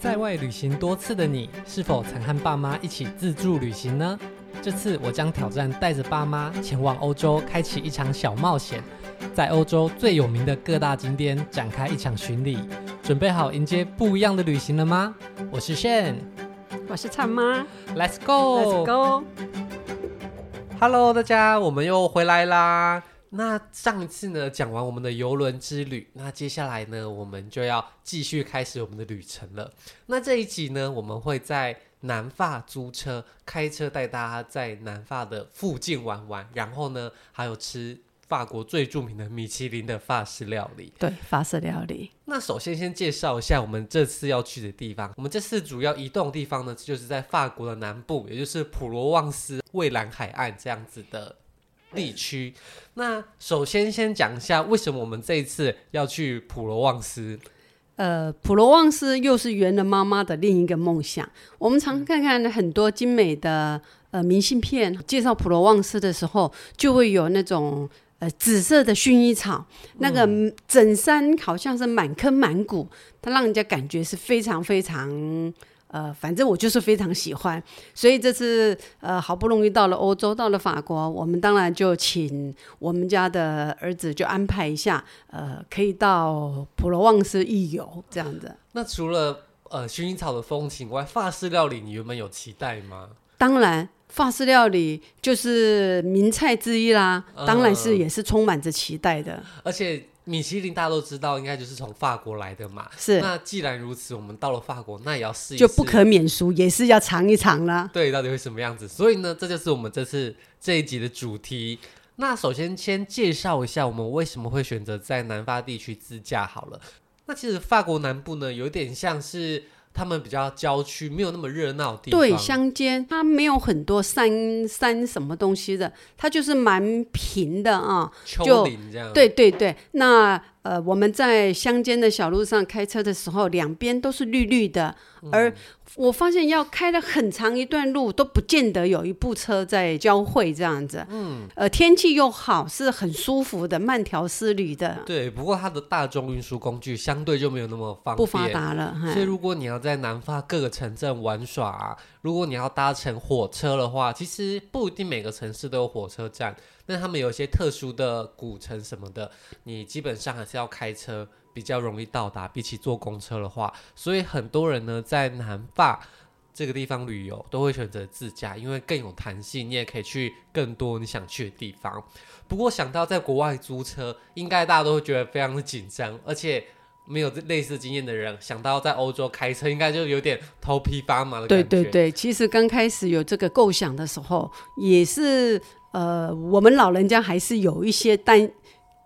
在外旅行多次的你，是否曾和爸妈一起自助旅行呢？这次我将挑战带着爸妈前往欧洲，开启一场小冒险，在欧洲最有名的各大景点展开一场巡礼。准备好迎接不一样的旅行了吗？我是 Shane，我是灿妈，Let's go，Let's go。Hello，大家，我们又回来啦。那上一次呢，讲完我们的游轮之旅，那接下来呢，我们就要继续开始我们的旅程了。那这一集呢，我们会在南法租车，开车带大家在南法的附近玩玩，然后呢，还有吃法国最著名的米其林的法式料理。对，法式料理。那首先先介绍一下我们这次要去的地方。我们这次主要移动的地方呢，就是在法国的南部，也就是普罗旺斯、蔚蓝海岸这样子的。地区，那首先先讲一下为什么我们这一次要去普罗旺斯。呃，普罗旺斯又是圆了妈妈的另一个梦想。我们常看看很多精美的呃明信片，介绍普罗旺斯的时候，就会有那种呃紫色的薰衣草，那个整山好像是满坑满谷，它让人家感觉是非常非常。呃，反正我就是非常喜欢，所以这次呃好不容易到了欧洲，到了法国，我们当然就请我们家的儿子就安排一下，呃，可以到普罗旺斯一游这样子。那除了呃薰衣草的风情外，法式料理你原本有期待吗？当然，法式料理就是名菜之一啦，呃、当然是也是充满着期待的，而且。米其林大家都知道，应该就是从法国来的嘛。是。那既然如此，我们到了法国，那也要试一试，就不可免俗，也是要尝一尝啦。对，到底会什么样子？所以呢，这就是我们这次这一集的主题。那首先先介绍一下我们为什么会选择在南法地区自驾好了。那其实法国南部呢，有点像是。他们比较郊区，没有那么热闹地方。对，乡间它没有很多山山什么东西的，它就是蛮平的啊，丘陵这样。对对对，那呃，我们在乡间的小路上开车的时候，两边都是绿绿的，嗯、而。我发现要开了很长一段路都不见得有一部车在交汇这样子，嗯，呃，天气又好，是很舒服的，慢条斯理的。对，不过它的大众运输工具相对就没有那么方便，不发达了。所以如果你要在南法各个城镇玩耍啊，如果你要搭乘火车的话，其实不一定每个城市都有火车站，但他们有一些特殊的古城什么的，你基本上还是要开车。比较容易到达，比起坐公车的话，所以很多人呢在南法这个地方旅游都会选择自驾，因为更有弹性，你也可以去更多你想去的地方。不过想到在国外租车，应该大家都会觉得非常的紧张，而且没有类似经验的人想到在欧洲开车，应该就有点头皮发麻的感觉。对对对，其实刚开始有这个构想的时候，也是呃，我们老人家还是有一些担。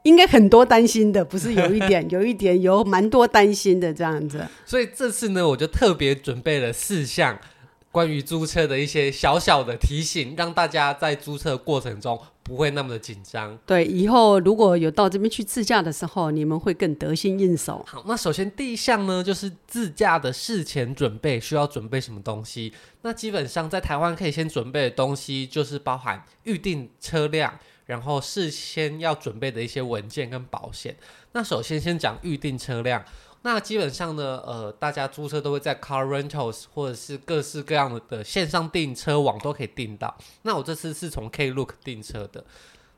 应该很多担心的，不是有一点，有一点，有蛮多担心的这样子。所以这次呢，我就特别准备了四项关于租车的一些小小的提醒，让大家在租车过程中不会那么的紧张。对，以后如果有到这边去自驾的时候，你们会更得心应手。好，那首先第一项呢，就是自驾的事前准备需要准备什么东西？那基本上在台湾可以先准备的东西，就是包含预定车辆。然后事先要准备的一些文件跟保险。那首先先讲预定车辆。那基本上呢，呃，大家租车都会在 Car Rentals 或者是各式各样的的线上订车网都可以订到。那我这次是从 Klook 订车的。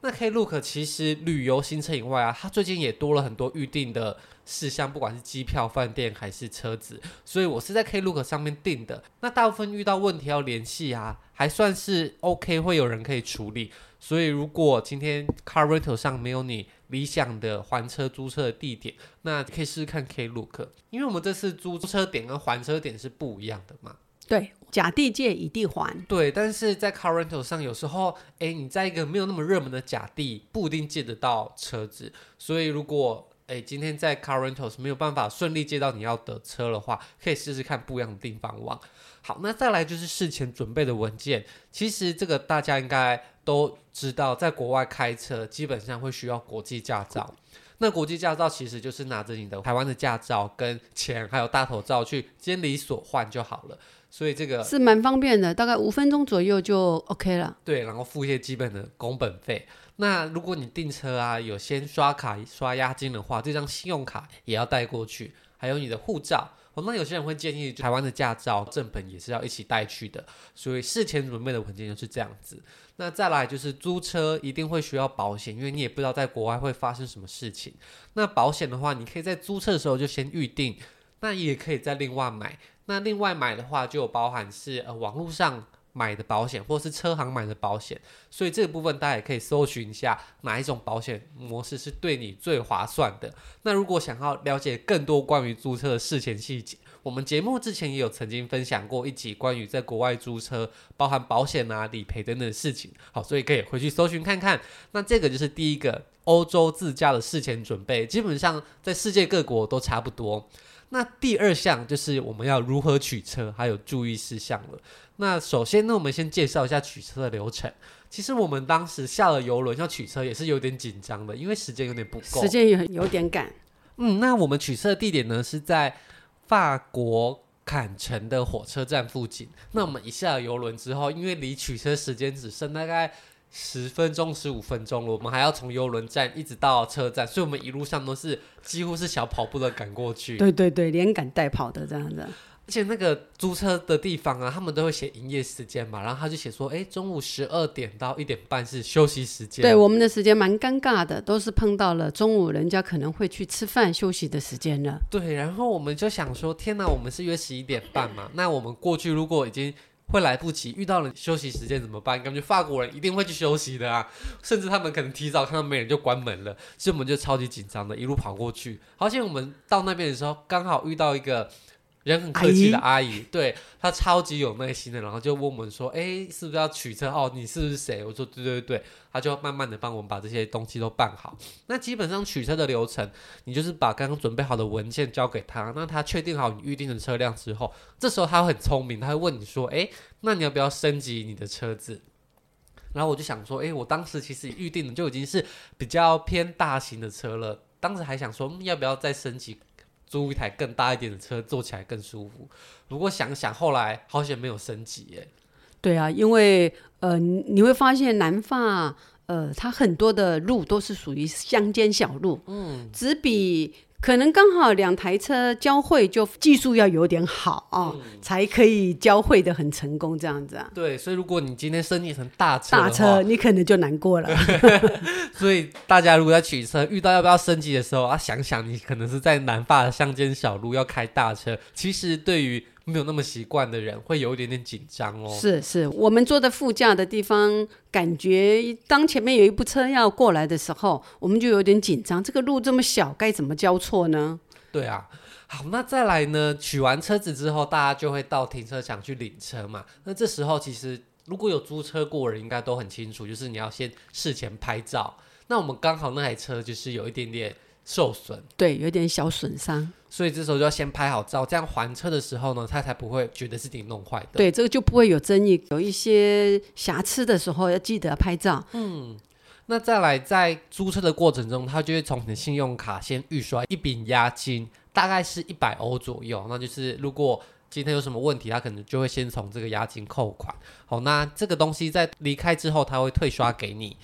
那 Klook 其实旅游行程以外啊，它最近也多了很多预定的事项，不管是机票、饭店还是车子。所以我是在 Klook 上面订的。那大部分遇到问题要联系啊，还算是 OK，会有人可以处理。所以，如果今天 Car Rental 上没有你理想的还车租车的地点，那可以试试看 Klook，因为我们这次租车点跟还车点是不一样的嘛。对，甲地借，乙地还。对，但是在 Car Rental 上，有时候，诶，你在一个没有那么热门的甲地，不一定借得到车子。所以，如果诶今天在 Car Rentals 没有办法顺利借到你要的车的话，可以试试看不一样的订房网。好，那再来就是事前准备的文件。其实这个大家应该都知道，在国外开车基本上会需要国际驾照。那国际驾照其实就是拿着你的台湾的驾照跟钱还有大头照去 监理所换就好了。所以这个是蛮方便的，大概五分钟左右就 OK 了。对，然后付一些基本的工本费。那如果你订车啊有先刷卡刷押金的话，这张信用卡也要带过去，还有你的护照。哦，那有些人会建议，台湾的驾照正本也是要一起带去的，所以事前准备的文件就是这样子。那再来就是租车一定会需要保险，因为你也不知道在国外会发生什么事情。那保险的话，你可以在租车的时候就先预定，那也可以再另外买。那另外买的话，就有包含是呃网络上买的保险，或是车行买的保险。所以这个部分大家也可以搜寻一下，哪一种保险模式是对你最划算的。那如果想要了解更多关于租车的事前细节，我们节目之前也有曾经分享过一集关于在国外租车，包含保险啊、理赔等等的事情。好，所以可以回去搜寻看看。那这个就是第一个欧洲自驾的事前准备，基本上在世界各国都差不多。那第二项就是我们要如何取车，还有注意事项了。那首先呢，我们先介绍一下取车的流程。其实我们当时下了游轮要取车也是有点紧张的，因为时间有点不够，时间也有点赶。嗯，那我们取车的地点呢是在法国坎城的火车站附近。那我们一下了游轮之后，因为离取车时间只剩大概。十分钟、十五分钟了，我们还要从邮轮站一直到车站，所以我们一路上都是几乎是小跑步的赶过去。对对对，连赶带跑的这样子。而且那个租车的地方啊，他们都会写营业时间嘛，然后他就写说，哎，中午十二点到一点半是休息时间。对，我们的时间蛮尴尬的，都是碰到了中午人家可能会去吃饭休息的时间了。对，然后我们就想说，天哪，我们是约十一点半嘛，那我们过去如果已经。会来不及，遇到了休息时间怎么办？感觉法国人一定会去休息的啊，甚至他们可能提早看到没人就关门了，所以我们就超级紧张的，一路跑过去。而且我们到那边的时候，刚好遇到一个。人很客气的阿姨，阿姨对她超级有耐心的，然后就问我们说：“哎，是不是要取车？哦，你是不是谁？”我说：“对对对。”她就慢慢的帮我们把这些东西都办好。那基本上取车的流程，你就是把刚刚准备好的文件交给她，那她确定好你预定的车辆之后，这时候她会很聪明，她会问你说：“哎，那你要不要升级你的车子？”然后我就想说：“哎，我当时其实预定的就已经是比较偏大型的车了，当时还想说，嗯，要不要再升级？”租一台更大一点的车，坐起来更舒服。不过想想后来，好险没有升级耶。对啊，因为呃，你会发现南法呃，它很多的路都是属于乡间小路，嗯，只比。可能刚好两台车交汇，就技术要有点好啊，哦嗯，才可以交汇的很成功这样子啊。对，所以如果你今天升级成大车，大车你可能就难过了。所以大家如果要取车遇到要不要升级的时候啊，想想你可能是在南法的乡间小路要开大车，其实对于。没有那么习惯的人会有一点点紧张哦。是是，我们坐在副驾的地方，感觉当前面有一部车要过来的时候，我们就有点紧张。这个路这么小，该怎么交错呢？对啊，好，那再来呢？取完车子之后，大家就会到停车场去领车嘛。那这时候其实如果有租车过人，应该都很清楚，就是你要先事前拍照。那我们刚好那台车就是有一点点。受损，对，有点小损伤，所以这时候就要先拍好照，这样还车的时候呢，他才不会觉得是你弄坏的。对，这个就不会有争议。有一些瑕疵的时候，要记得拍照。嗯，那再来，在租车的过程中，他就会从你的信用卡先预刷一笔押金，大概是一百欧左右。那就是如果今天有什么问题，他可能就会先从这个押金扣款。好，那这个东西在离开之后，他会退刷给你。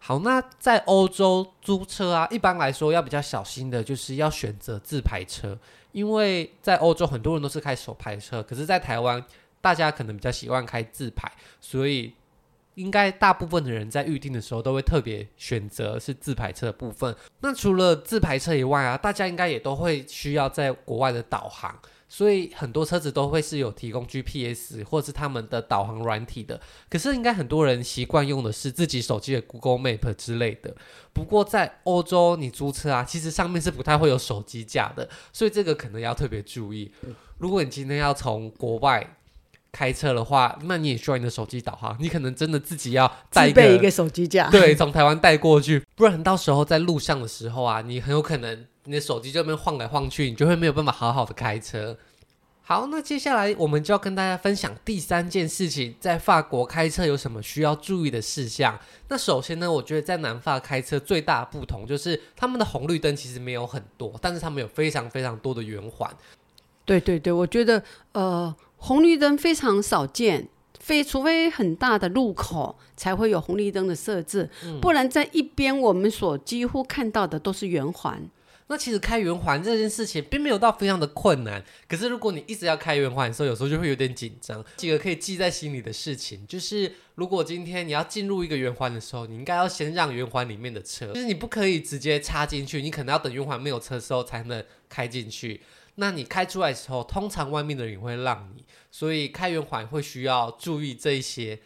好，那在欧洲租车啊，一般来说要比较小心的，就是要选择自排车，因为在欧洲很多人都是开手排车，可是，在台湾大家可能比较习惯开自排，所以应该大部分的人在预定的时候都会特别选择是自排车的部分。那除了自排车以外啊，大家应该也都会需要在国外的导航。所以很多车子都会是有提供 GPS 或是他们的导航软体的，可是应该很多人习惯用的是自己手机的 Google Map 之类的。不过在欧洲你租车啊，其实上面是不太会有手机架的，所以这个可能要特别注意。如果你今天要从国外开车的话，那你也需要你的手机导航，你可能真的自己要带一个，一个手机架，对，从台湾带过去，不然到时候在路上的时候啊，你很有可能。你的手机就那边晃来晃去，你就会没有办法好好的开车。好，那接下来我们就要跟大家分享第三件事情，在法国开车有什么需要注意的事项。那首先呢，我觉得在南法开车最大的不同就是他们的红绿灯其实没有很多，但是他们有非常非常多的圆环。对对对，我觉得呃红绿灯非常少见，非除非很大的路口才会有红绿灯的设置，嗯，不然在一边我们所几乎看到的都是圆环。那其实开圆环这件事情并没有到非常的困难，可是如果你一直要开圆环的时候，有时候就会有点紧张。几个可以记在心里的事情，就是如果今天你要进入一个圆环的时候，你应该要先让圆环里面的车，就是你不可以直接插进去，你可能要等圆环没有车的时候才能开进去。那你开出来的时候，通常外面的人会让你，所以开圆环会需要注意这一些。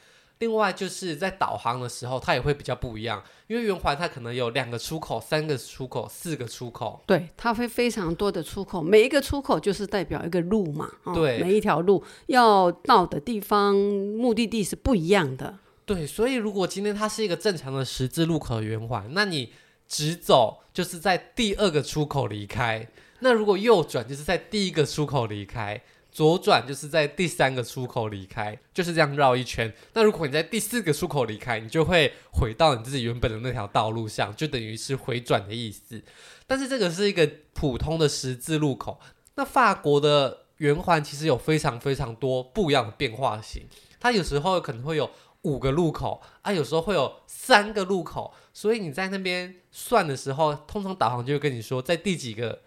另外就是在导航的时候，它也会比较不一样，因为圆环它可能有两个出口、三个出口、四个出口，对，它会非常多的出口，每一个出口就是代表一个路嘛，哦、对，每一条路要到的地方目的地是不一样的，对，所以如果今天它是一个正常的十字路口的圆环，那你直走就是在第二个出口离开，那如果右转就是在第一个出口离开。左转就是在第三个出口离开，就是这样绕一圈。那如果你在第四个出口离开，你就会回到你自己原本的那条道路上，就等于是回转的意思。但是这个是一个普通的十字路口。那法国的圆环其实有非常非常多不一样的变化型，它有时候可能会有五个路口啊，有时候会有三个路口。所以你在那边算的时候，通常导航就会跟你说在第几个。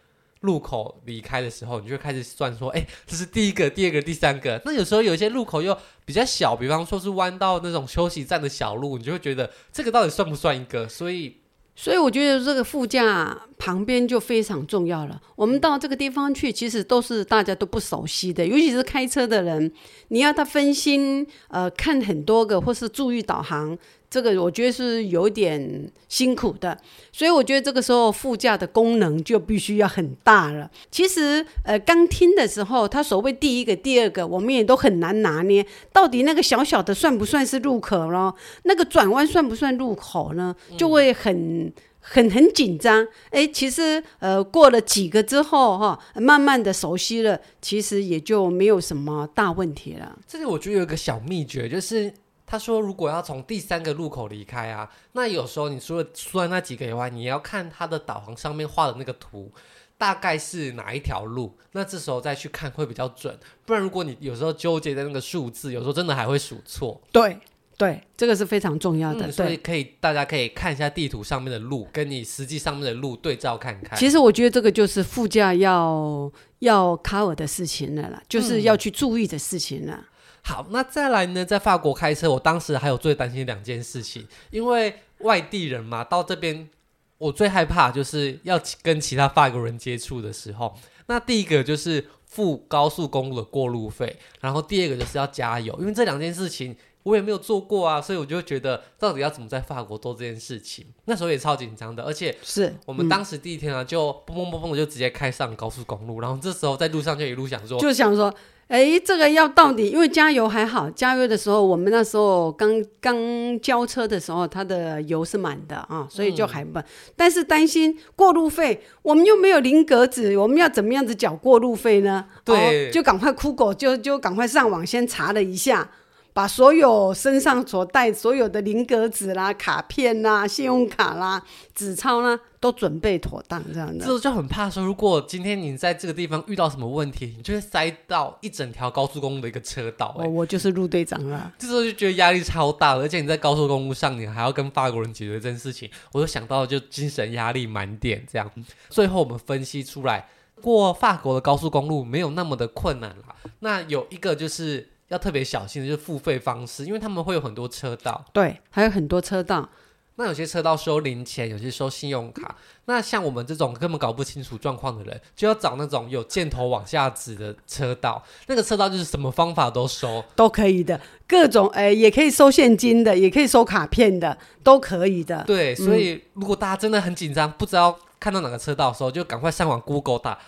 路口离开的时候，你就开始算说，哎，这是第一个、第二个、第三个。那有时候有一些路口又比较小，比方说是弯道那种休息站的小路，你就会觉得这个到底算不算一个？所以，所以我觉得这个副驾旁边就非常重要了。我们到这个地方去，其实都是大家都不熟悉的，尤其是开车的人，你要他分心，呃，看很多个或是注意导航。这个我觉得是有点辛苦的，所以我觉得这个时候副驾的功能就必须要很大了。其实，呃，刚听的时候，他所谓第一个、第二个，我们也都很难拿捏，到底那个小小的算不算是入口呢？那个转弯算不算入口呢？就会很、很、很紧张。哎，其实，呃，过了几个之后，哈，慢慢的熟悉了，其实也就没有什么大问题了。这里我觉得有一个小秘诀，就是。他说：“如果要从第三个路口离开啊，那有时候你除了算那几个以外，你要看他的导航上面画的那个图，大概是哪一条路。那这时候再去看会比较准。不然如果你有时候纠结在那个数字，有时候真的还会数错。对对，这个是非常重要的。嗯、所以可以大家可以看一下地图上面的路，跟你实际上面的路对照看看。其实我觉得这个就是副驾要要 cover 的事情了啦，就是要去注意的事情了。嗯”好，那再来呢？在法国开车，我当时还有最担心两件事情，因为外地人嘛，到这边我最害怕就是要跟其他法国人接触的时候。那第一个就是付高速公路的过路费，然后第二个就是要加油，因为这两件事情我也没有做过啊，所以我就觉得到底要怎么在法国做这件事情？那时候也超紧张的，而且是我们当时第一天啊，就嘣嘣嘣嘣的就直接开上高速公路，然后这时候在路上就一路想说，就想说。哎，这个要到底，因为加油还好，加油的时候我们那时候刚刚交车的时候，它的油是满的啊，所以就还不。嗯、但是担心过路费，我们又没有零格子，我们要怎么样子缴过路费呢？对，哦、就赶快 Google，就就赶快上网先查了一下。把所有身上所带所有的零格子啦、卡片啦、信用卡啦、纸钞啦，都准备妥当，这样的。这就很怕说，如果今天你在这个地方遇到什么问题，你就会塞到一整条高速公路的一个车道。哎、哦，我就是陆队长了。这时候就觉得压力超大，而且你在高速公路上，你还要跟法国人解决这件事情，我就想到就精神压力满点这样。最后我们分析出来，过法国的高速公路没有那么的困难了。那有一个就是。要特别小心的就是付费方式，因为他们会有很多车道，对，还有很多车道。那有些车道收零钱，有些收信用卡。那像我们这种根本搞不清楚状况的人，就要找那种有箭头往下指的车道。那个车道就是什么方法都收，都可以的，各种哎，也可以收现金的，也可以收卡片的，都可以的。对，所以如果大家真的很紧张，不知道看到哪个车道的时候，就赶快上网 Google 打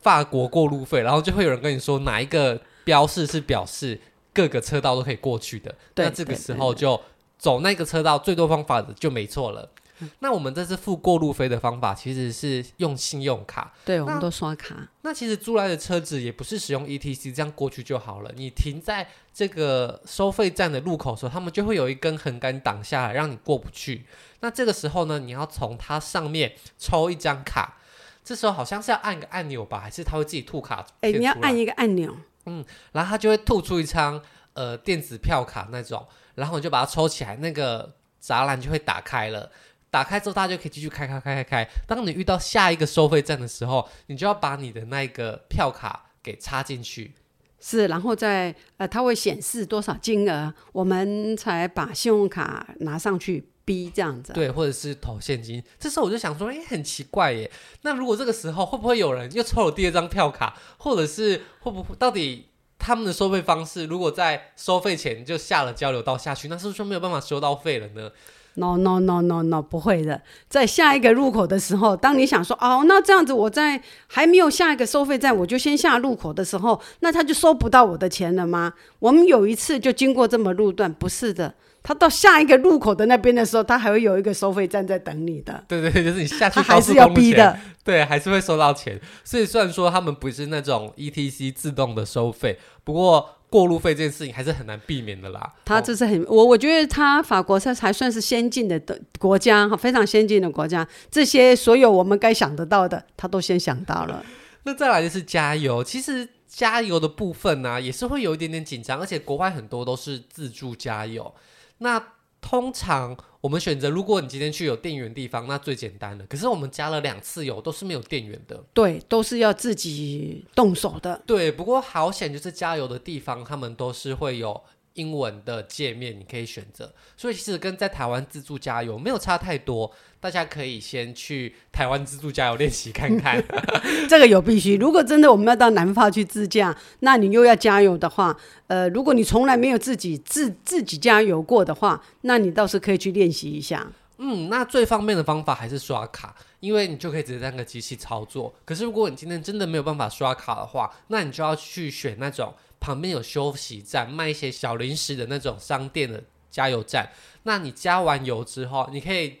法国过路费，然后就会有人跟你说哪一个。标示是表示各个车道都可以过去的，那这个时候就走那个车道最多方法的就没错了。嗯、那我们这次付过路费的方法其实是用信用卡，对，我们都刷卡。那其实租来的车子也不是使用 ETC 这样过去就好了。你停在这个收费站的路口的时候，他们就会有一根横杆挡下来，让你过不去。那这个时候呢，你要从它上面抽一张卡，这时候好像是要按个按钮吧，还是他会自己吐卡？哎，你要按一个按钮。嗯，然后他就会吐出一张呃电子票卡那种，然后你就把它抽起来，那个栅栏就会打开了。打开之后大家就可以继续开开开开开。当你遇到下一个收费站的时候，你就要把你的那个票卡给插进去。是，然后再呃，它会显示多少金额，我们才把信用卡拿上去逼这样子。对，或者是投现金。这时候我就想说，哎，很奇怪耶。那如果这个时候会不会有人又抽了第二张票卡，或者是会不会到底他们的收费方式，如果在收费前就下了交流道下去，那是不是就没有办法收到费了呢？No no no no no，不会的。在下一个入口的时候，当你想说哦，那这样子我在还没有下一个收费站，我就先下入口的时候，那他就收不到我的钱了吗？我们有一次就经过这么路段，不是的。他到下一个路口的那边的时候，他还会有一个收费站在等你的。对对，就是你下去还是要逼的。对，还是会收到钱。所以虽然说他们不是那种 ETC 自动的收费，不过过路费这件事情还是很难避免的啦。他这是很，哦、我我觉得他法国才还算是先进的的国家，非常先进的国家。这些所有我们该想得到的，他都先想到了。那再来就是加油，其实加油的部分呢、啊，也是会有一点点紧张，而且国外很多都是自助加油。那通常我们选择，如果你今天去有电源的地方，那最简单的。可是我们加了两次油，都是没有电源的。对，都是要自己动手的。对，不过好险，就是加油的地方，他们都是会有。英文的界面你可以选择，所以其实跟在台湾自助加油没有差太多。大家可以先去台湾自助加油练习看看，这个有必须。如果真的我们要到南法去自驾，那你又要加油的话，呃，如果你从来没有自己自自己加油过的话，那你倒是可以去练习一下。嗯，那最方便的方法还是刷卡，因为你就可以直接在那个机器操作。可是如果你今天真的没有办法刷卡的话，那你就要去选那种。旁边有休息站，卖一些小零食的那种商店的加油站。那你加完油之后，你可以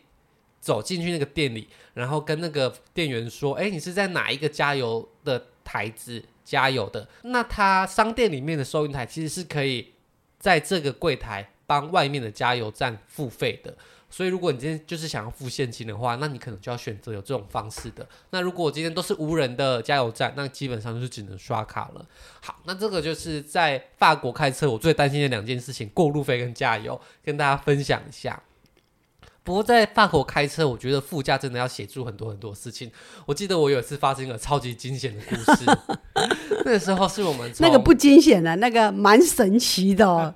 走进去那个店里，然后跟那个店员说：“哎，你是在哪一个加油的台子加油的？”那他商店里面的收银台其实是可以在这个柜台帮外面的加油站付费的。所以，如果你今天就是想要付现金的话，那你可能就要选择有这种方式的。那如果今天都是无人的加油站，那基本上就是只能刷卡了。好，那这个就是在法国开车我最担心的两件事情：过路费跟加油，跟大家分享一下。不过在法国开车，我觉得副驾真的要协助很多很多事情。我记得我有一次发生一个超级惊险的故事，那个时候是我们 那个不惊险的，那个蛮神奇的哦。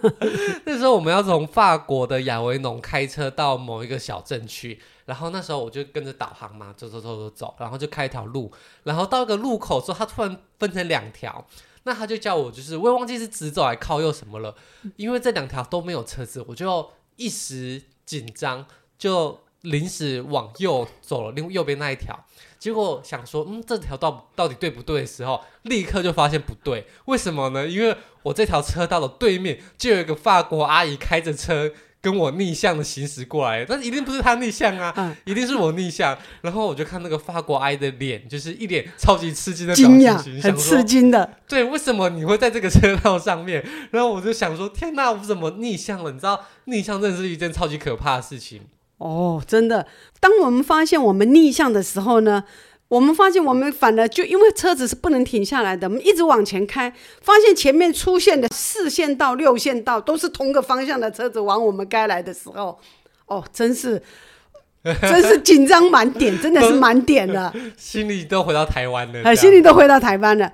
那时候我们要从法国的亚维农开车到某一个小镇去，然后那时候我就跟着导航嘛，走走走走走，然后就开一条路，然后到一个路口之后，它突然分成两条，那他就叫我就是我也忘记是直走还靠右什么了，因为这两条都没有车子，我就一时。紧张就临时往右走了，另右边那一条，结果想说，嗯，这条道到底对不对的时候，立刻就发现不对。为什么呢？因为我这条车道的对面就有一个法国阿姨开着车跟我逆向的行驶过来，但是一定不是他逆向啊，嗯、一定是我逆向。然后我就看那个法国阿姨的脸，就是一脸超级吃惊的表情，很吃惊的。对，为什么你会在这个车道上面？然后我就想说，天哪，我怎么逆向了？你知道？逆向真的是一件超级可怕的事情哦，真的。当我们发现我们逆向的时候呢，我们发现我们反而就因为车子是不能停下来的，我们一直往前开，发现前面出现的四线道、六线道都是同个方向的车子往我们该来的时候，哦，真是，真是紧张满点，真的是满点 了，心里都回到台湾了，呃，心里都回到台湾了，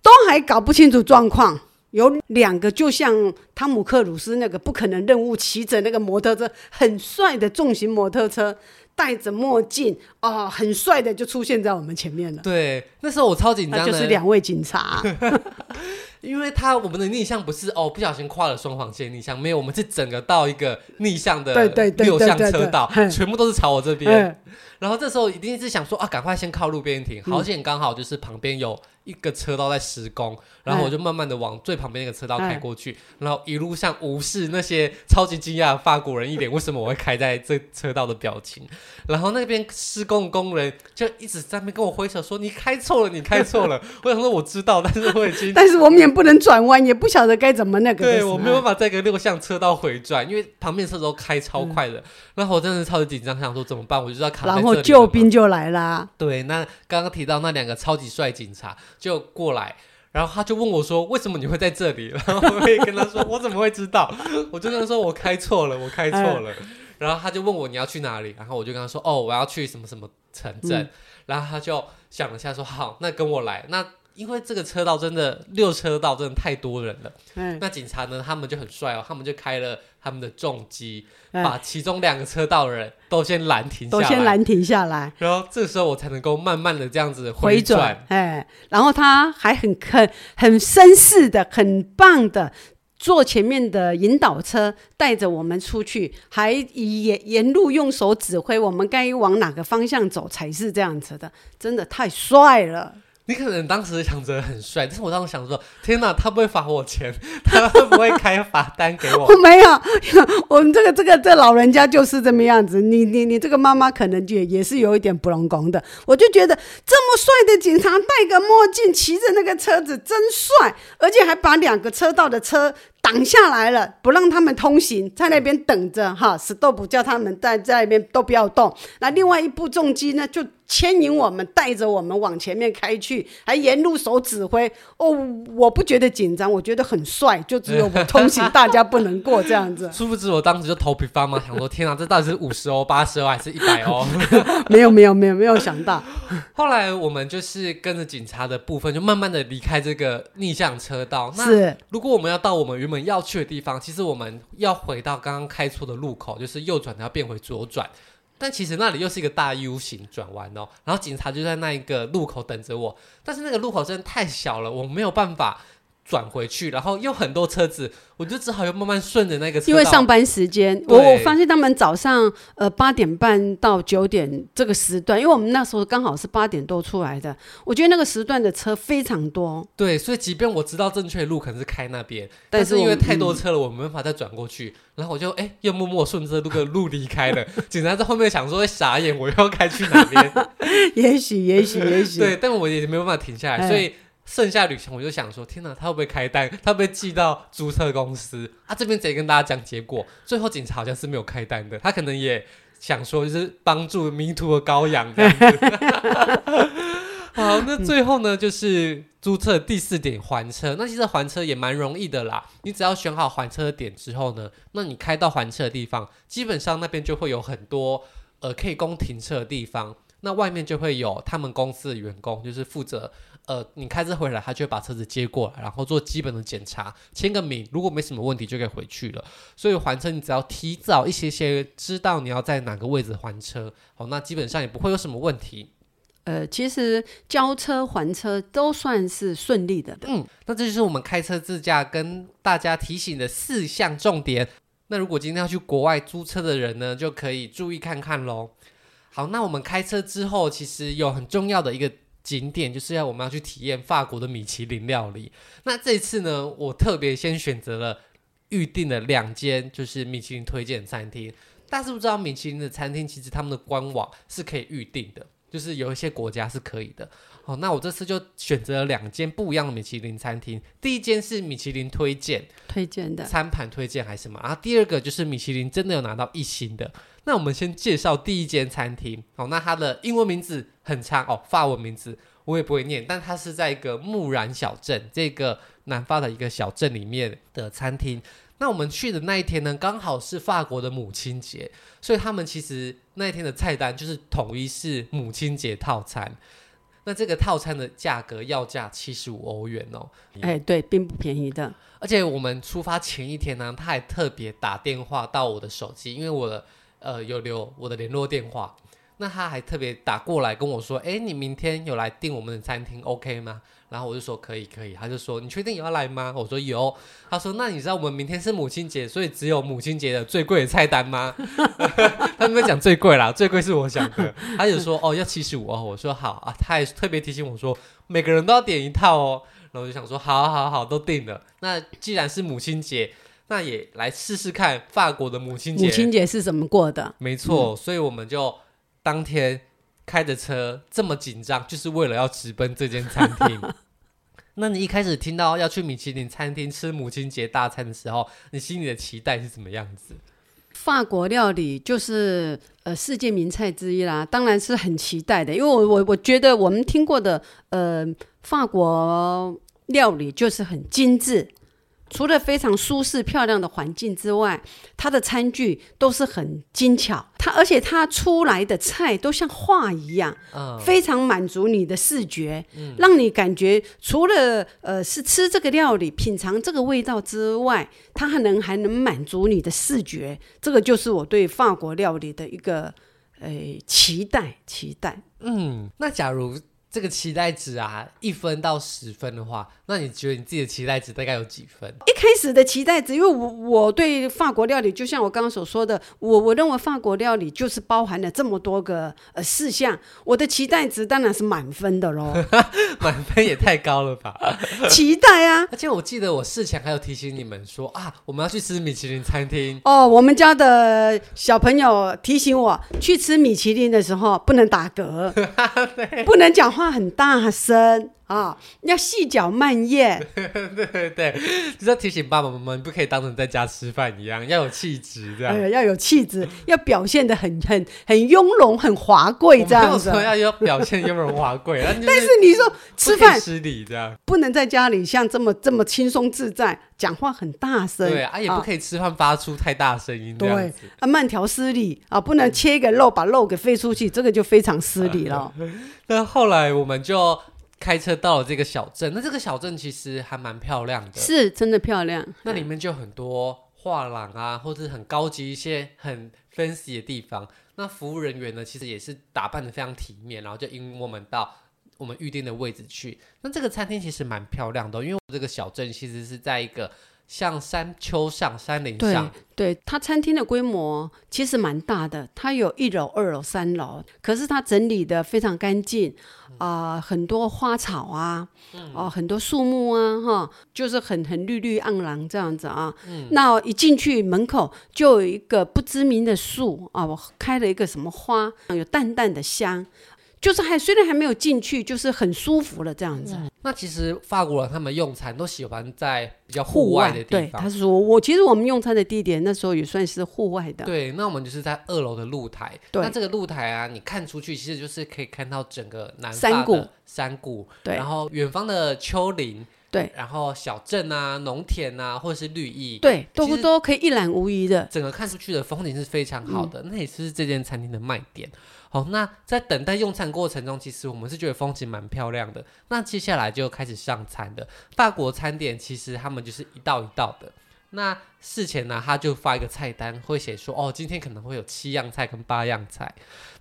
都还搞不清楚状况。有两个，就像汤姆克鲁斯那个不可能任务，骑着那个摩托车，很帅的重型摩托车，戴着墨镜，哦，很帅的就出现在我们前面了。对，那时候我超紧张的，就是两位警察，因为他我们的逆向不是哦，不小心跨了双黄线逆向，没有，我们是整个到一个逆向的六向车道，全部都是朝我这边。然后这时候一定是想说啊，赶快先靠路边停，好险刚好就是旁边有。一个车道在施工，然后我就慢慢的往最旁边那个车道开过去，然后一路上无视那些超级惊讶的法国人一脸为什么我会开在这车道的表情，然后那边施工工人就一直在那边跟我挥手说，你开错了，你开错了。我想说我知道，但是我已经，但是我们也不能转弯，也不晓得该怎么那个。对，我没有办法在一个六向车道回转，因为旁边车都开超快的，然后我真的是超级紧张，想说怎么办，我就要卡在这里。然后救兵就来啦。对，那刚刚提到那两个超级帅警察。就过来，然后他就问我说：“为什么你会在这里？” 然后我也跟他说：“我怎么会知道？”我就跟他说：“我开错了，我开错了。”然后他就问我你要去哪里，然后我就跟他说哦，我要去什么什么城镇，嗯、然后他就想了一下说好，那跟我来那。因为这个车道真的六车道真的太多人了，嗯，那警察呢，他们就很帅哦，他们就开了他们的重机，嗯、把其中两个车道的人都先拦停下来，都先拦停下来，然后这时候我才能够慢慢的这样子回转，哎，然后他还很很很绅士的，很棒的坐前面的引导车带着我们出去，还沿沿路用手指挥我们该往哪个方向走才是这样子的，真的太帅了。你可能当时想着很帅，但是我当时想说：天哪，他不会罚我钱，他会不会开罚单给我？我没有，我们这个这个这老人家就是这么样子。你你你这个妈妈可能也也是有一点不拢拱的。我就觉得这么帅的警察戴个墨镜，骑着那个车子真帅，而且还把两个车道的车。挡下来了，不让他们通行，在那边等着哈。stop 叫他们在在那边都不要动。那另外一部重机呢，就牵引我们，带着我们往前面开去，还沿路手指挥。哦，我不觉得紧张，我觉得很帅，就只有我通行，大家不能过这样子。殊不知，我当时就头皮发麻，想说：天啊，这到底是五十欧、八十欧还是一百欧？没有，没有，没有，没有想到。后来我们就是跟着警察的部分，就慢慢的离开这个逆向车道。那是，如果我们要到我们原本。我们要去的地方，其实我们要回到刚刚开错的路口，就是右转要变回左转，但其实那里又是一个大 U 型转弯哦。然后警察就在那一个路口等着我，但是那个路口真的太小了，我没有办法。转回去，然后又很多车子，我就只好又慢慢顺着那个车。因为上班时间，我我发现他们早上呃八点半到九点这个时段，因为我们那时候刚好是八点多出来的，我觉得那个时段的车非常多。对，所以即便我知道正确的路可能是开那边，但是因为太多车了，我没办法再转过去。嗯、然后我就哎又默默顺着这个路离开了。警察在后面想说会傻眼，我又要开去哪边？也许，也许，也许。对，但我也没有办法停下来，所以。剩下旅程，我就想说，天哪，他会不会开单？他会不会寄到租车公司？啊，这边直接跟大家讲结果。最后警察好像是没有开单的，他可能也想说，就是帮助迷途的羔羊这样子。好，那最后呢，就是租车第四点还车。那其实还车也蛮容易的啦，你只要选好还车的点之后呢，那你开到还车的地方，基本上那边就会有很多呃可以供停车的地方。那外面就会有他们公司的员工，就是负责。呃，你开车回来，他就会把车子接过来，然后做基本的检查，签个名，如果没什么问题，就可以回去了。所以还车，你只要提早一些些知道你要在哪个位置还车，好，那基本上也不会有什么问题。呃，其实交车还车都算是顺利的。嗯，那这就是我们开车自驾跟大家提醒的四项重点。那如果今天要去国外租车的人呢，就可以注意看看喽。好，那我们开车之后，其实有很重要的一个。景点就是要我们要去体验法国的米其林料理。那这次呢，我特别先选择了预定了两间就是米其林推荐餐厅。大家知不知道米其林的餐厅其实他们的官网是可以预定的，就是有一些国家是可以的。好，那我这次就选择了两间不一样的米其林餐厅。第一间是米其林推荐推荐的餐盘推荐还是什么？然后第二个就是米其林真的有拿到一星的。那我们先介绍第一间餐厅。好，那它的英文名字很长哦，法文名字我也不会念，但它是在一个木然小镇，这个南法的一个小镇里面的餐厅。那我们去的那一天呢，刚好是法国的母亲节，所以他们其实那一天的菜单就是统一是母亲节套餐。那这个套餐的价格要价七十五欧元哦，哎，对，并不便宜的。而且我们出发前一天呢，他还特别打电话到我的手机，因为我的。呃，有留我的联络电话，那他还特别打过来跟我说，诶，你明天有来订我们的餐厅，OK 吗？然后我就说可以，可以。他就说你确定有要来吗？我说有。他说那你知道我们明天是母亲节，所以只有母亲节的最贵的菜单吗？他没有讲最贵啦，最贵是我想的。他就说哦要七十五哦，我说好啊。他还特别提醒我说每个人都要点一套哦。然后我就想说好好好，都定了。那既然是母亲节。那也来试试看法国的母亲节。母亲节是怎么过的？没错，嗯、所以我们就当天开着车这么紧张，就是为了要直奔这间餐厅。那你一开始听到要去米其林餐厅吃母亲节大餐的时候，你心里的期待是什么样子？法国料理就是呃世界名菜之一啦，当然是很期待的，因为我我我觉得我们听过的呃法国料理就是很精致。除了非常舒适漂亮的环境之外，它的餐具都是很精巧，它而且它出来的菜都像画一样，嗯，非常满足你的视觉，嗯，让你感觉除了呃是吃这个料理、品尝这个味道之外，它还能还能满足你的视觉，这个就是我对法国料理的一个呃期待期待。嗯，那假如。这个期待值啊，一分到十分的话，那你觉得你自己的期待值大概有几分？一开始的期待值，因为我我对法国料理，就像我刚刚所说的，我我认为法国料理就是包含了这么多个呃事项，我的期待值当然是满分的喽。满分也太高了吧？期待啊！而且我记得我事前还有提醒你们说啊，我们要去吃米其林餐厅哦。我们家的小朋友提醒我，去吃米其林的时候不能打嗝，对不能讲话。很大声啊！要细嚼慢咽。对 对对，就是要提醒爸爸妈妈，你不可以当成在家吃饭一样，要有气质这样。哎、要有气质，要表现的很很很雍容、很华贵这样子。说要要表现雍容华贵，但是你说吃饭失礼这样，不能在家里像这么这么轻松自在，讲话很大声。对啊，也不可以吃饭发出太大声音。对啊，慢条斯理啊，不能切一个肉把肉给飞出去，这个就非常失礼了。那后来我们就开车到了这个小镇，那这个小镇其实还蛮漂亮的，是真的漂亮。那里面就很多画廊啊，或者很高级一些、很 fancy 的地方。那服务人员呢，其实也是打扮的非常体面，然后就引我们到我们预定的位置去。那这个餐厅其实蛮漂亮的，因为这个小镇其实是在一个。像山丘上、山林上，对，对，它餐厅的规模其实蛮大的，它有一楼、二楼、三楼，可是它整理得非常干净啊、呃，很多花草啊，哦、很多树木啊，哈，就是很很绿绿盎然这样子啊。嗯、那一进去门口就有一个不知名的树啊，我开了一个什么花，有淡淡的香。就是还虽然还没有进去，就是很舒服了这样子。那其实法国人他们用餐都喜欢在比较户外的地方。对，他是说我其实我们用餐的地点那时候也算是户外的。对，那我们就是在二楼的露台。对，那这个露台啊，你看出去其实就是可以看到整个南法的山谷，山谷，对，然后远方的丘陵，对，然后小镇啊、农田啊，或者是绿意，对，都都可以一览无遗的。整个看出去的风景是非常好的，嗯、那也是这间餐厅的卖点。好，那在等待用餐过程中，其实我们是觉得风景蛮漂亮的。那接下来就开始上餐的法国餐点，其实他们就是一道一道的。那事前呢，他就发一个菜单，会写说哦，今天可能会有七样菜跟八样菜。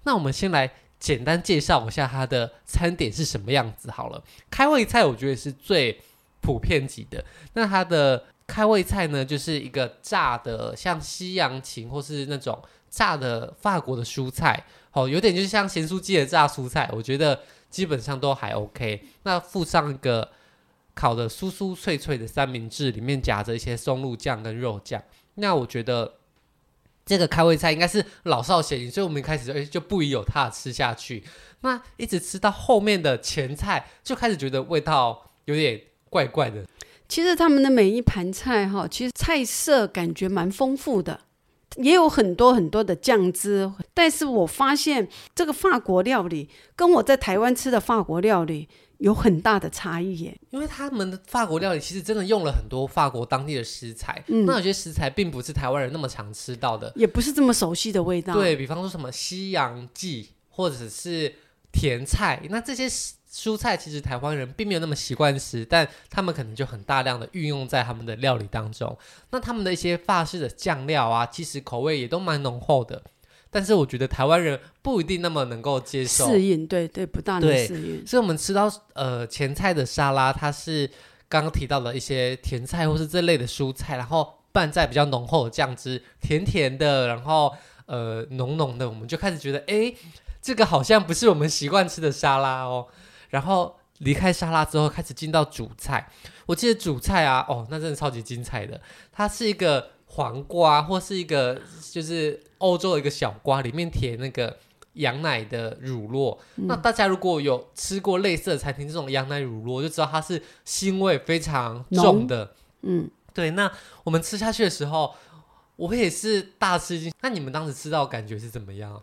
那我们先来简单介绍一下它的餐点是什么样子好了。开胃菜我觉得是最普遍级的。那它的开胃菜呢，就是一个炸的，像西洋芹或是那种炸的法国的蔬菜。哦，有点就像咸酥鸡的炸蔬菜，我觉得基本上都还 OK。那附上一个烤的酥酥脆脆的三明治，里面夹着一些松露酱跟肉酱。那我觉得这个开胃菜应该是老少咸宜，所以我们一开始就就不疑有他吃下去。那一直吃到后面的前菜，就开始觉得味道有点怪怪的。其实他们的每一盘菜哈，其实菜色感觉蛮丰富的。也有很多很多的酱汁，但是我发现这个法国料理跟我在台湾吃的法国料理有很大的差异耶。因为他们的法国料理其实真的用了很多法国当地的食材，嗯，那有些食材并不是台湾人那么常吃到的，也不是这么熟悉的味道。对，比方说什么西洋蓟或者是甜菜，那这些蔬菜其实台湾人并没有那么习惯吃，但他们可能就很大量的运用在他们的料理当中。那他们的一些法式的酱料啊，其实口味也都蛮浓厚的。但是我觉得台湾人不一定那么能够接受适应，对对，不大能适应。所以我们吃到呃前菜的沙拉，它是刚刚提到的一些甜菜或是这类的蔬菜，然后拌在比较浓厚的酱汁，甜甜的，然后呃浓浓的，我们就开始觉得，哎，这个好像不是我们习惯吃的沙拉哦。然后离开沙拉之后，开始进到主菜。我记得主菜啊，哦，那真的超级精彩的。它是一个黄瓜，或是一个就是欧洲的一个小瓜，里面填那个羊奶的乳酪。嗯、那大家如果有吃过类似的餐厅，这种羊奶乳酪，就知道它是腥味非常重的。嗯，对。那我们吃下去的时候，我也是大吃一惊。那你们当时吃到感觉是怎么样？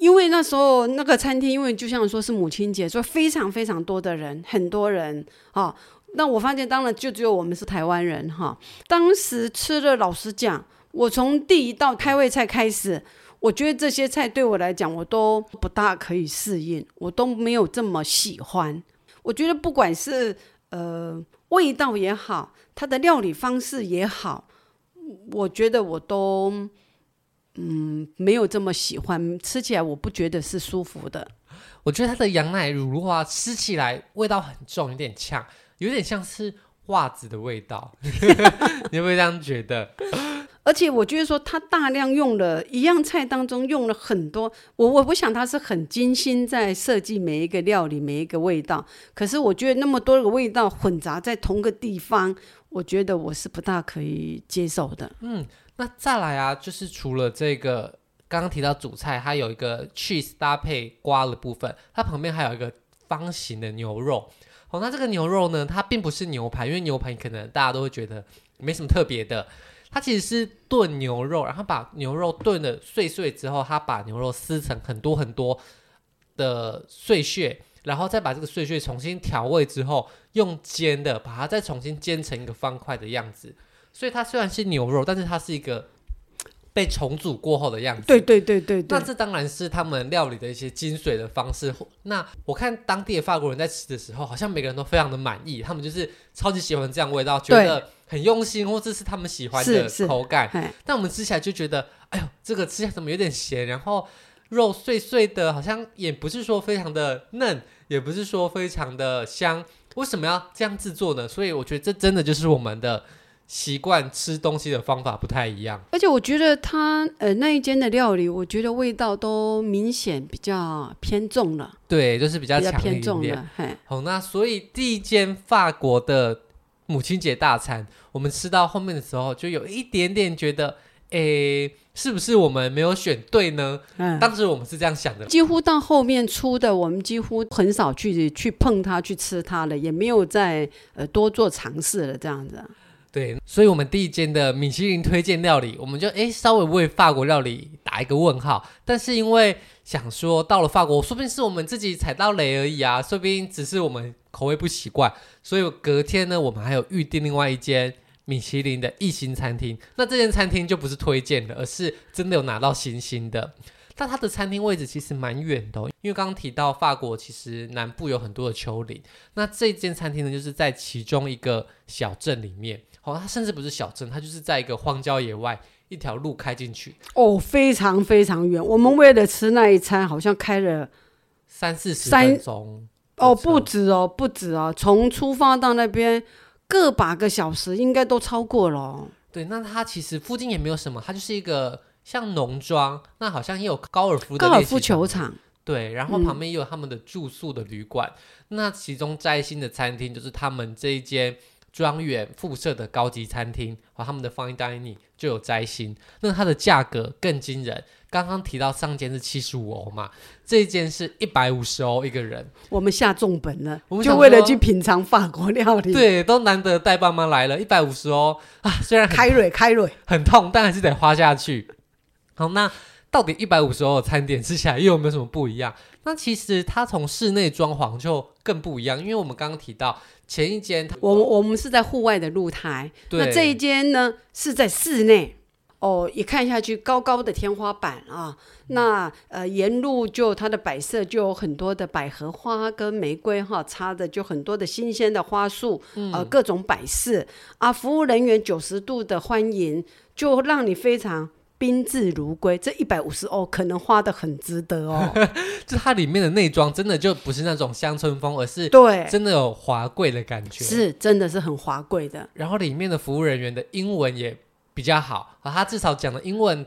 因为那时候那个餐厅，因为就像说是母亲节，所以非常非常多的人，很多人啊。那我发现，当然就只有我们是台湾人哈。当时吃了，老实讲，我从第一道开胃菜开始，我觉得这些菜对我来讲，我都不大可以适应，我都没有这么喜欢。我觉得不管是呃味道也好，它的料理方式也好，我觉得我都嗯没有这么喜欢，吃起来我不觉得是舒服的。我觉得它的羊奶乳的话，吃起来味道很重，有点呛。有点像是袜子的味道，你有没有这样觉得？而且我觉得说，他大量用了一样菜当中用了很多，我我不想他是很精心在设计每一个料理每一个味道。可是我觉得那么多个味道混杂在同个地方，我觉得我是不大可以接受的。嗯，那再来啊，就是除了这个刚刚提到主菜，它有一个 cheese 搭配瓜的部分，它旁边还有一个方形的牛肉。哦，那这个牛肉呢，它并不是牛排，因为牛排可能大家都会觉得没什么特别的。它其实是炖牛肉，然后把牛肉炖的碎碎之后，它把牛肉撕成很多很多的碎屑，然后再把这个碎屑重新调味之后，用煎的把它再重新煎成一个方块的样子。所以它虽然是牛肉，但是它是一个。被重组过后的样子，对对对对，对，那这当然是他们料理的一些精髓的方式。那我看当地的法国人在吃的时候，好像每个人都非常的满意，他们就是超级喜欢这样味道，觉得很用心，或者是他们喜欢的口感。但我们吃起来就觉得，哎呦，这个吃起来怎么有点咸？然后肉碎碎的，好像也不是说非常的嫩，也不是说非常的香。为什么要这样制作呢？所以我觉得这真的就是我们的。习惯吃东西的方法不太一样，而且我觉得他呃那一间的料理，我觉得味道都明显比较偏重了。对，就是比较强偏重了。好，那所以第一间法国的母亲节大餐，我们吃到后面的时候，就有一点点觉得，诶，是不是我们没有选对呢？嗯，当时我们是这样想的。几乎到后面出的，我们几乎很少去去碰它、去吃它了，也没有再呃多做尝试了，这样子。对，所以，我们第一间的米其林推荐料理，我们就诶稍微为法国料理打一个问号。但是因为想说到了法国，说不定是我们自己踩到雷而已啊，说不定只是我们口味不习惯。所以隔天呢，我们还有预定另外一间米其林的一星餐厅。那这间餐厅就不是推荐的，而是真的有拿到星星的。但它的餐厅位置其实蛮远的哦，因为刚刚提到法国其实南部有很多的丘陵。那这间餐厅呢，就是在其中一个小镇里面。哦，它甚至不是小镇，它就是在一个荒郊野外，一条路开进去。哦，非常非常远。我们为了吃那一餐，好像开了三四十分钟。哦，不止哦，不止哦，从出发到那边个把个小时，应该都超过了。对，那它其实附近也没有什么，它就是一个像农庄，那好像也有高尔夫的高尔夫球场。对，然后旁边也有他们的住宿的旅馆。嗯、那其中摘星的餐厅就是他们这一间。庄园附设的高级餐厅和他们的 fine dining 就有摘星，那它的价格更惊人。刚刚提到上间是七十五欧嘛，这一间是一百五十欧一个人。我们下重本了，我们就为了去品尝法国料理。对，都难得带爸妈来了，一百五十欧啊，虽然开瑞开瑞很痛，但还是得花下去。好，那到底一百五十欧的餐点吃起来又有没有什么不一样？那其实它从室内装潢就更不一样，因为我们刚刚提到。前一间，我我们是在户外的露台，那这一间呢是在室内。哦，一看下去，高高的天花板啊，那呃沿路就它的摆设就有很多的百合花跟玫瑰哈，插的就很多的新鲜的花束，嗯、呃各种摆设啊，服务人员九十度的欢迎，就让你非常。宾至如归，这一百五十欧可能花的很值得哦。就它里面的内装真的就不是那种乡村风，而是对，真的有华贵的感觉。是，真的是很华贵的。然后里面的服务人员的英文也比较好，啊，他至少讲的英文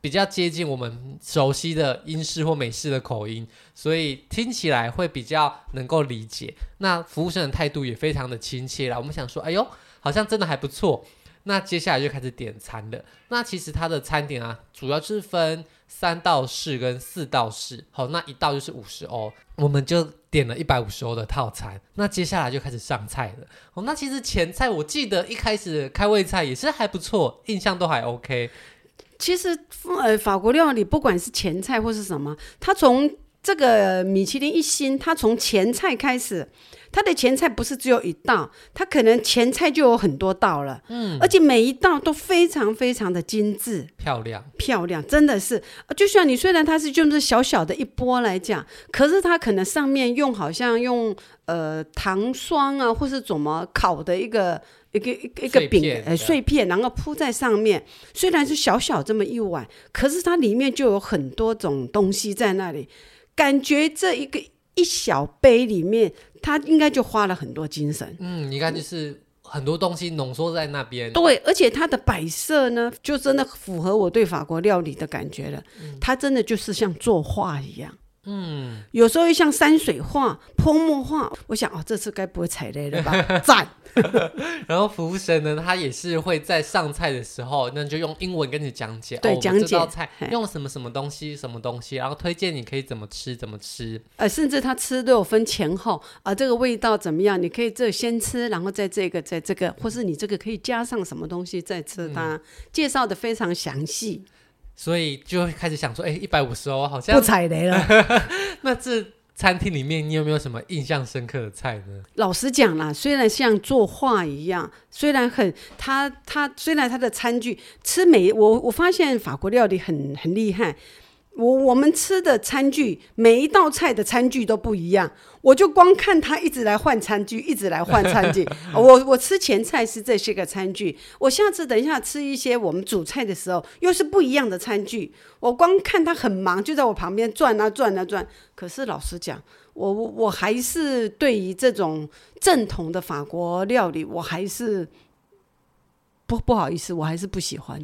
比较接近我们熟悉的英式或美式的口音，所以听起来会比较能够理解。那服务生的态度也非常的亲切啦。我们想说，哎呦，好像真的还不错。那接下来就开始点餐了。那其实它的餐点啊，主要就是分三道式跟四道式。好，那一道就是五十欧，我们就点了一百五十欧的套餐。那接下来就开始上菜了。哦，那其实前菜我记得一开始开胃菜也是还不错，印象都还 OK。其实呃，法国料理不管是前菜或是什么，它从这个米其林一星，它从前菜开始。它的前菜不是只有一道，它可能前菜就有很多道了，嗯，而且每一道都非常非常的精致、漂亮、漂亮，真的是。就像你虽然它是就是小小的一波来讲，可是它可能上面用好像用呃糖霜啊，或是怎么烤的一个一个一个一个饼呃碎片，然后铺在上面。虽然是小小这么一碗，可是它里面就有很多种东西在那里，感觉这一个一小杯里面。他应该就花了很多精神，嗯，你看就是很多东西浓缩在那边，对，而且它的摆设呢，就真的符合我对法国料理的感觉了，嗯，它真的就是像作画一样。嗯，有时候又像山水画、泼墨画，我想哦，这次该不会踩雷了吧？赞。然后服务生呢，他也是会在上菜的时候，那就用英文跟你讲解，对，讲解这道菜用什么什么东西，什么东西，然后推荐你可以怎么吃，怎么吃。呃，甚至他吃都有分前后啊，呃，这个味道怎么样？你可以这先吃，然后在这个，在这个，或是你这个可以加上什么东西再吃它，嗯，介绍的非常详细。所以就会开始想说，哎，一百五十欧好像不踩雷了。那这餐厅里面，你有没有什么印象深刻的菜呢？老实讲啦，虽然像作画一样，虽然很他他虽然他的餐具吃每我我发现法国料理很很厉害。我我们吃的餐具，每一道菜的餐具都不一样。我就光看他一直来换餐具，一直来换餐具。我我吃前菜是这些个餐具，我下次等一下吃一些我们主菜的时候，又是不一样的餐具。我光看他很忙，就在我旁边转啊转啊转。可是老实讲，我我我还是对于这种正统的法国料理，我还是不不好意思，我还是不喜欢。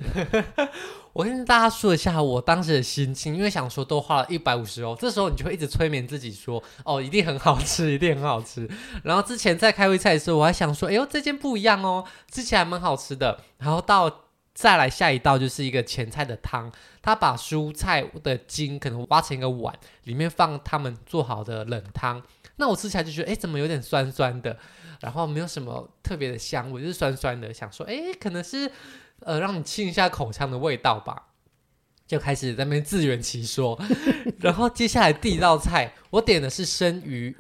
我跟大家说一下我当时的心情，因为想说都花了一百五十欧，这时候你就会一直催眠自己说，哦，一定很好吃，一定很好吃。然后之前在开胃菜的时候，我还想说，哎呦，这间不一样哦，吃起来蛮好吃的。然后到再来下一道就是一个前菜的汤，他把蔬菜的筋可能挖成一个碗，里面放他们做好的冷汤。那我吃起来就觉得，哎，怎么有点酸酸的，然后没有什么特别的香味，就是酸酸的。想说，哎，可能是。呃，让你清一下口腔的味道吧，就开始在那边自圆其说。然后接下来第一道菜，我点的是生鱼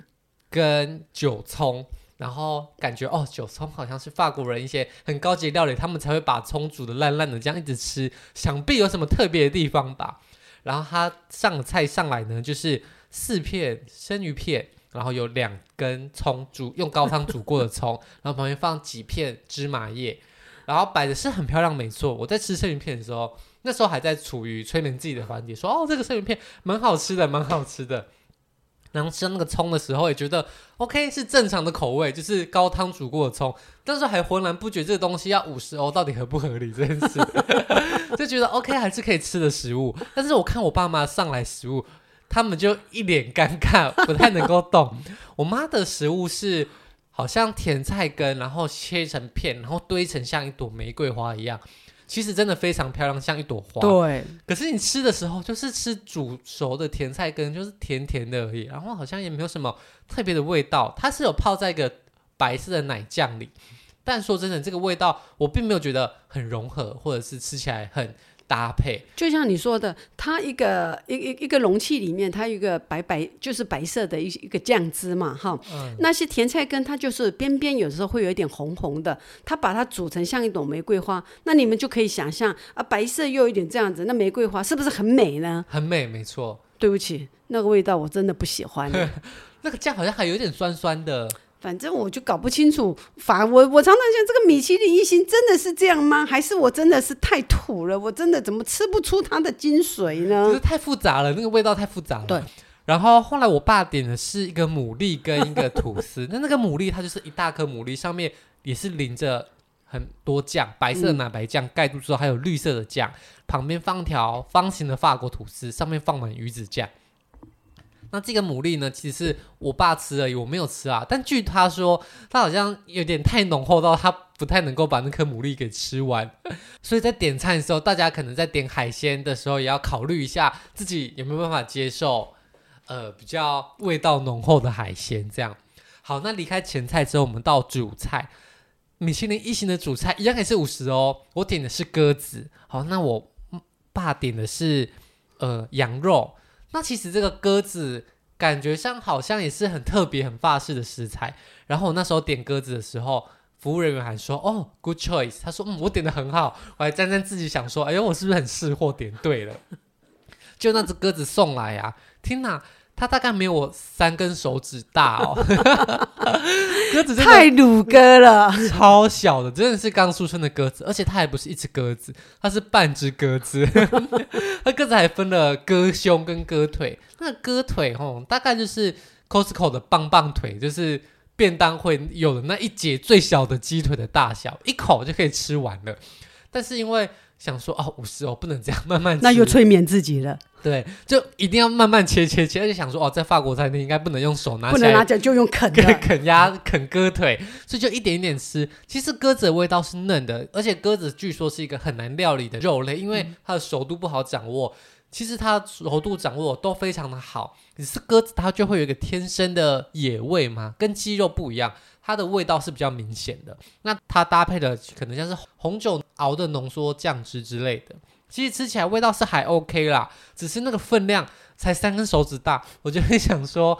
跟韭葱，然后感觉哦，韭葱好像是法国人一些很高级料理，他们才会把葱煮的烂烂的，这样一直吃，想必有什么特别的地方吧。然后他上菜上来呢，就是四片生鱼片，然后有两根葱煮用高汤煮过的葱，然后旁边放几片芝麻叶。然后摆的是很漂亮，没错。我在吃生鱼片的时候，那时候还在处于催眠自己的环节，说：“哦，这个生鱼片蛮好吃的，蛮好吃的。”然后吃那个葱的时候，也觉得 OK，是正常的口味，就是高汤煮过的葱。但是还浑然不觉这个东西要五十欧，到底合不合理这件事，就觉得 OK，还是可以吃的食物。但是我看我爸妈上来食物，他们就一脸尴尬，不太能够动。我妈的食物是。好像甜菜根，然后切成片，然后堆成像一朵玫瑰花一样，其实真的非常漂亮，像一朵花。对。可是你吃的时候，就是吃煮熟的甜菜根，就是甜甜的而已，然后好像也没有什么特别的味道。它是有泡在一个白色的奶酱里，但说真的，这个味道我并没有觉得很融合，或者是吃起来很。搭配就像你说的，它一个一一一个容器里面，它有一个白白就是白色的一一个酱汁嘛，哈、嗯，那些甜菜根它就是边边有时候会有一点红红的，它把它煮成像一朵玫瑰花，那你们就可以想象啊，白色又有一点这样子，那玫瑰花是不是很美呢？很美，没错。对不起，那个味道我真的不喜欢。那个酱好像还有点酸酸的。反正我就搞不清楚，反我我常常想，这个米其林一星真的是这样吗？还是我真的是太土了？我真的怎么吃不出它的精髓呢？就是太复杂了，那个味道太复杂了。对。然后后来我爸点的是一个牡蛎跟一个吐司，那那个牡蛎它就是一大颗牡蛎，上面也是淋着很多酱，白色的奶白酱盖住之后，还有绿色的酱，旁边放条方形的法国吐司，上面放满鱼子酱。那这个牡蛎呢，其实是我爸吃而已，我没有吃啊。但据他说，他好像有点太浓厚到他不太能够把那颗牡蛎给吃完。所以在点餐的时候，大家可能在点海鲜的时候，也要考虑一下自己有没有办法接受，呃，比较味道浓厚的海鲜。这样好，那离开前菜之后，我们到主菜，米其林一星的主菜一样也是五十哦。我点的是鸽子，好，那我爸点的是呃羊肉。那其实这个鸽子感觉上好像也是很特别、很法式的食材。然后我那时候点鸽子的时候，服务人员还说：“哦，good choice。”他说：“嗯，我点的很好。”我还沾沾自己想说：“哎呦，我是不是很识货，点对了？” 就那只鸽子送来呀、天哪！它大概没有我三根手指大哦，鸽子太鲁哥了，超小的，真的是刚出生的鸽子，而且它还不是一只鸽子，它是半只鸽子，它鸽子还分了鸽胸跟鸽腿，那个鸽腿吼，大概就是 Costco 的棒棒腿，就是便当会有的那一节最小的鸡腿的大小，一口就可以吃完了，但是因为想说哦，五十哦，不能这样 慢慢吃，那又催眠自己了。对，就一定要慢慢切切切，而且想说哦，在法国餐厅应该不能用手拿起来，不能拿着就用啃的，啃 鸭啃鸽腿，所以就一点一点吃。其实鸽子的味道是嫩的，而且鸽子据说是一个很难料理的肉类，因为它的熟度不好掌握。嗯、其实它熟度掌握都非常的好，只是鸽子它就会有一个天生的野味嘛，跟鸡肉不一样。它的味道是比较明显的，那它搭配的可能像是红酒熬的浓缩酱汁之类的，其实吃起来味道是还 OK 啦，只是那个分量才三根手指大，我就会想说，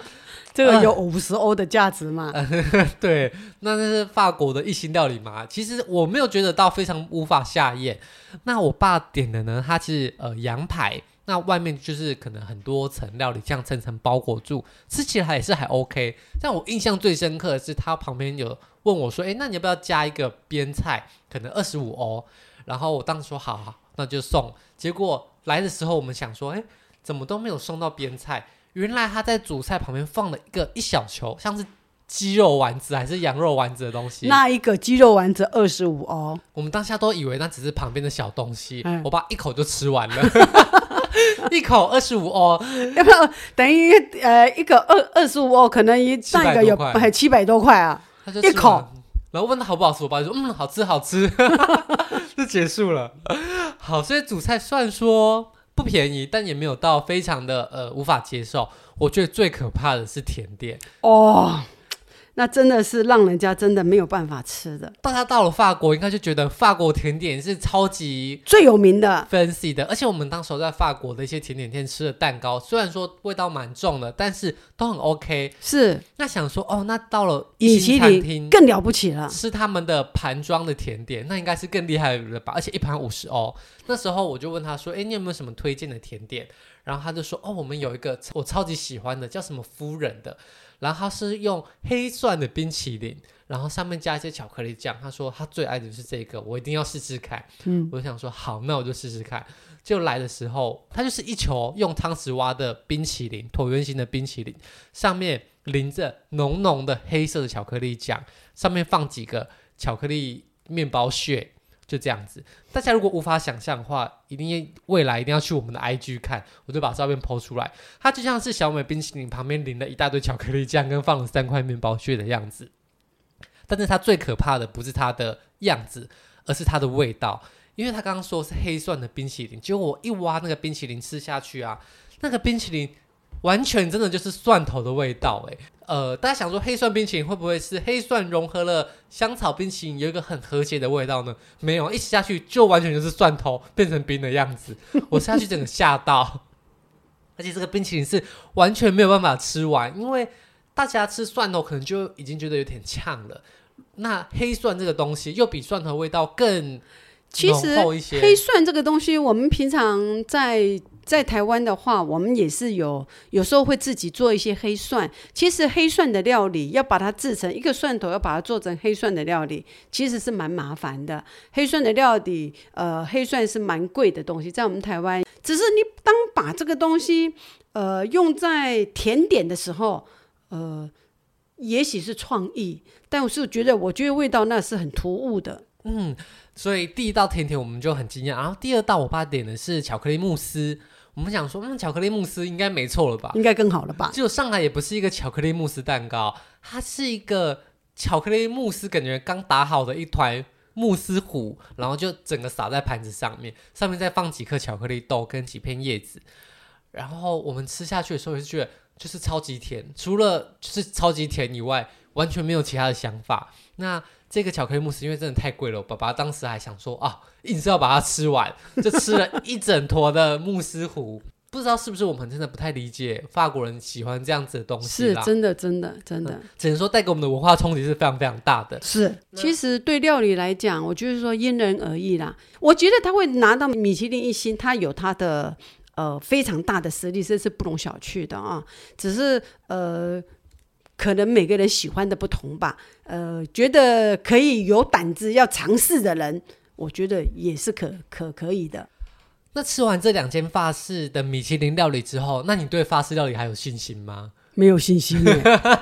这个有五十欧的价值吗？呃、对，那那是法国的一星料理嘛，其实我没有觉得到非常无法下咽。那我爸点的呢，它是呃羊排。那外面就是可能很多层料理，这样层层包裹住，吃起来也是还 OK。但我印象最深刻的是，他旁边有问我说：“哎，那你要不要加一个边菜？可能二十五欧。”然后我当时说：“好，好，那就送。”结果来的时候，我们想说：“哎，怎么都没有送到边菜？原来他在主菜旁边放了一个一小球，像是鸡肉丸子还是羊肉丸子的东西。那一个鸡肉丸子二十五欧，我们当下都以为那只是旁边的小东西。嗯、我爸一口就吃完了。一口二十五欧，要不要等于呃一个二二十五欧，可能一上一个有还七百多块啊，一口。然后问他好不好吃，我爸就说嗯好吃好吃，就结束了。好，所以主菜虽然说不便宜，但也没有到非常的呃无法接受。我觉得最可怕的是甜点哦。那真的是让人家真的没有办法吃的。大家到了法国，应该就觉得法国甜点是超级最有名的、fancy 的。而且我们当时在法国的一些甜点店吃的蛋糕，虽然说味道蛮重的，但是都很 OK。是。那想说，哦，那到了米其林更了不起了，吃他们的盘装的甜点，那应该是更厉害了吧？而且一盘五十欧。那时候我就问他说，哎，你有没有什么推荐的甜点？然后他就说，哦，我们有一个我超级喜欢的，叫什么夫人的。然后他是用黑蒜的冰淇淋，然后上面加一些巧克力酱。他说他最爱的就是这个，我一定要试试看。嗯，我就想说好，那我就试试看。就来的时候，它就是一球用汤匙挖的冰淇淋，椭圆形的冰淇淋，上面淋着浓浓的黑色的巧克力酱，上面放几个巧克力面包屑。就这样子，大家如果无法想象的话，一定未来一定要去我们的 IG 看，我就把照片 po 出来。它就像是小美冰淇淋旁边淋了一大堆巧克力酱，跟放了三块面包屑的样子。但是它最可怕的不是它的样子，而是它的味道。因为他刚刚说是黑蒜的冰淇淋，结果我一挖那个冰淇淋吃下去啊，那个冰淇淋。完全真的就是蒜头的味道诶，呃，大家想说黑蒜冰淇淋会不会是黑蒜融合了香草冰淇淋，有一个很和谐的味道呢？没有，一吃下去就完全就是蒜头变成冰的样子。我吃下去整个吓到，而且这个冰淇淋是完全没有办法吃完，因为大家吃蒜头可能就已经觉得有点呛了，那黑蒜这个东西又比蒜头味道更浓厚一些。其实黑蒜这个东西，我们平常在。在台湾的话，我们也是有有时候会自己做一些黑蒜。其实黑蒜的料理要把它制成一个蒜头，要把它做成黑蒜的料理，其实是蛮麻烦的。黑蒜的料理，呃，黑蒜是蛮贵的东西，在我们台湾，只是你当把这个东西，呃，用在甜点的时候，呃，也许是创意，但我是觉得，我觉得味道那是很突兀的。嗯，所以第一道甜甜我们就很惊讶，然后第二道我爸点的是巧克力慕斯。我们想说，嗯，巧克力慕斯应该没错了吧？应该更好了吧？就上海也不是一个巧克力慕斯蛋糕，它是一个巧克力慕斯，感觉刚打好的一团慕斯糊，然后就整个撒在盘子上面，上面再放几颗巧克力豆跟几片叶子，然后我们吃下去的时候也是觉得就是超级甜，除了就是超级甜以外，完全没有其他的想法。那这个巧克力慕斯因为真的太贵了，我爸爸当时还想说啊，硬是要把它吃完，就吃了一整坨的慕斯糊。不知道是不是我们真的不太理解法国人喜欢这样子的东西啦？是真的，真的，真的，嗯、只能说带给我们的文化冲击是非常非常大的。是，其实对料理来讲，我就是说因人而异啦。我觉得他会拿到米其林一星，他有他的呃非常大的实力，这是不容小觑的啊。只是呃，可能每个人喜欢的不同吧。呃，觉得可以有胆子要尝试的人，我觉得也是可可可以的。那吃完这两间法式的米其林料理之后，那你对法式料理还有信心吗？没有信心。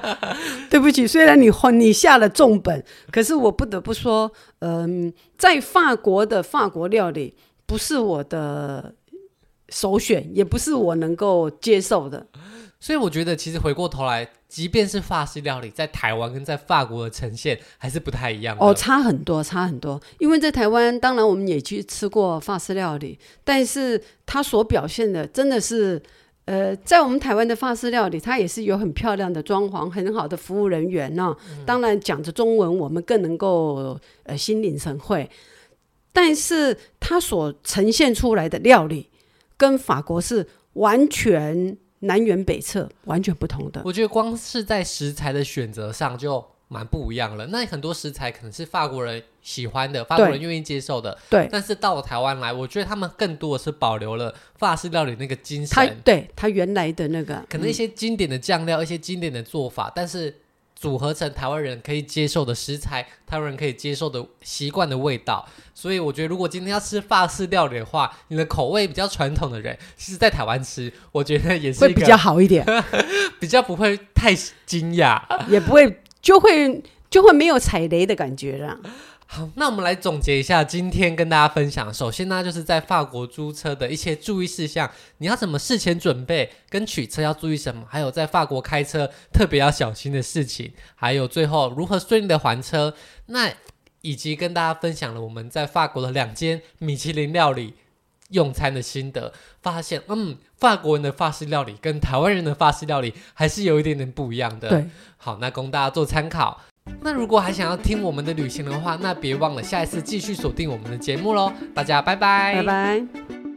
对不起，虽然你你下了重本，可是我不得不说，嗯、呃，在法国的法国料理不是我的首选，也不是我能够接受的。所以我觉得，其实回过头来，即便是法式料理，在台湾跟在法国的呈现还是不太一样的。哦，差很多，差很多。因为在台湾，当然我们也去吃过法式料理，但是它所表现的真的是，呃，在我们台湾的法式料理，它也是有很漂亮的装潢，很好的服务人员呢、哦。当然讲着中文，我们更能够呃心领神会。但是它所呈现出来的料理，跟法国是完全。南辕北辙，完全不同的。我觉得光是在食材的选择上就蛮不一样了。那很多食材可能是法国人喜欢的，法国人愿意接受的。对。但是到了台湾来，我觉得他们更多的是保留了法式料理那个精神。他对它原来的那个，可能一些经典的酱料，嗯、一些经典的做法，但是。组合成台湾人可以接受的食材，台湾人可以接受的习惯的味道，所以我觉得，如果今天要吃法式料理的话，你的口味比较传统的人，其实在台湾吃，我觉得也是会比较好一点，比较不会太惊讶，也不会就会就会没有踩雷的感觉了。好，那我们来总结一下今天跟大家分享。首先呢，就是在法国租车的一些注意事项，你要怎么事前准备，跟取车要注意什么，还有在法国开车特别要小心的事情，还有最后如何顺利的还车。那以及跟大家分享了我们在法国的两间米其林料理用餐的心得，发现嗯，法国人的法式料理跟台湾人的法式料理还是有一点点不一样的。对，好，那供大家做参考。那如果还想要听我们的旅行的话，那别忘了下一次继续锁定我们的节目喽！大家拜拜，拜拜。